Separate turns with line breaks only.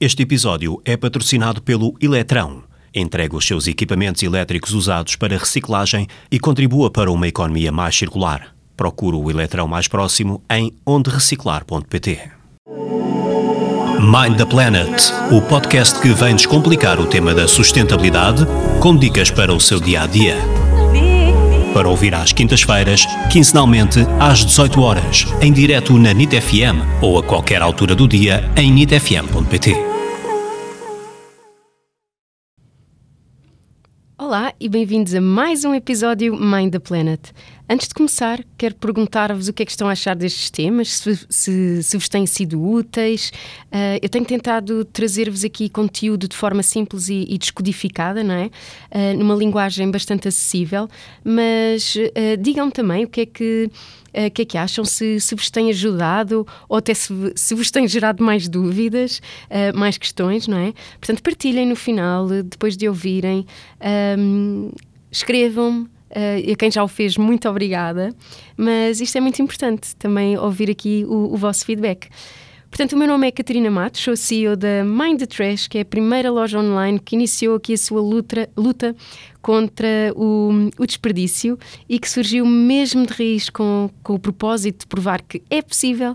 Este episódio é patrocinado pelo Eletrão. Entrega os seus equipamentos elétricos usados para reciclagem e contribua para uma economia mais circular. Procure o Eletrão mais próximo em ondereciclar.pt. Mind the Planet, o podcast que vem descomplicar o tema da sustentabilidade com dicas para o seu dia a dia. Para ouvir às quintas-feiras, quinzenalmente às 18 horas, em direto na NIT FM ou a qualquer altura do dia em nitfm.pt.
Olá e bem-vindos a mais um episódio Mind the Planet. Antes de começar, quero perguntar-vos o que é que estão a achar destes temas, se, se, se vos têm sido úteis. Uh, eu tenho tentado trazer-vos aqui conteúdo de forma simples e, e descodificada, não é? Uh, numa linguagem bastante acessível, mas uh, digam também o que é que o que é que acham? Se, se vos tem ajudado ou até se, se vos tem gerado mais dúvidas, mais questões, não é? Portanto, partilhem no final, depois de ouvirem, um, escrevam-me. Uh, a quem já o fez, muito obrigada. Mas isto é muito importante também ouvir aqui o, o vosso feedback. Portanto, o meu nome é Catarina Matos, sou CEO da Mind the Trash, que é a primeira loja online que iniciou aqui a sua luta, luta contra o, o, desperdício e que surgiu mesmo de raiz com, com o propósito de provar que é possível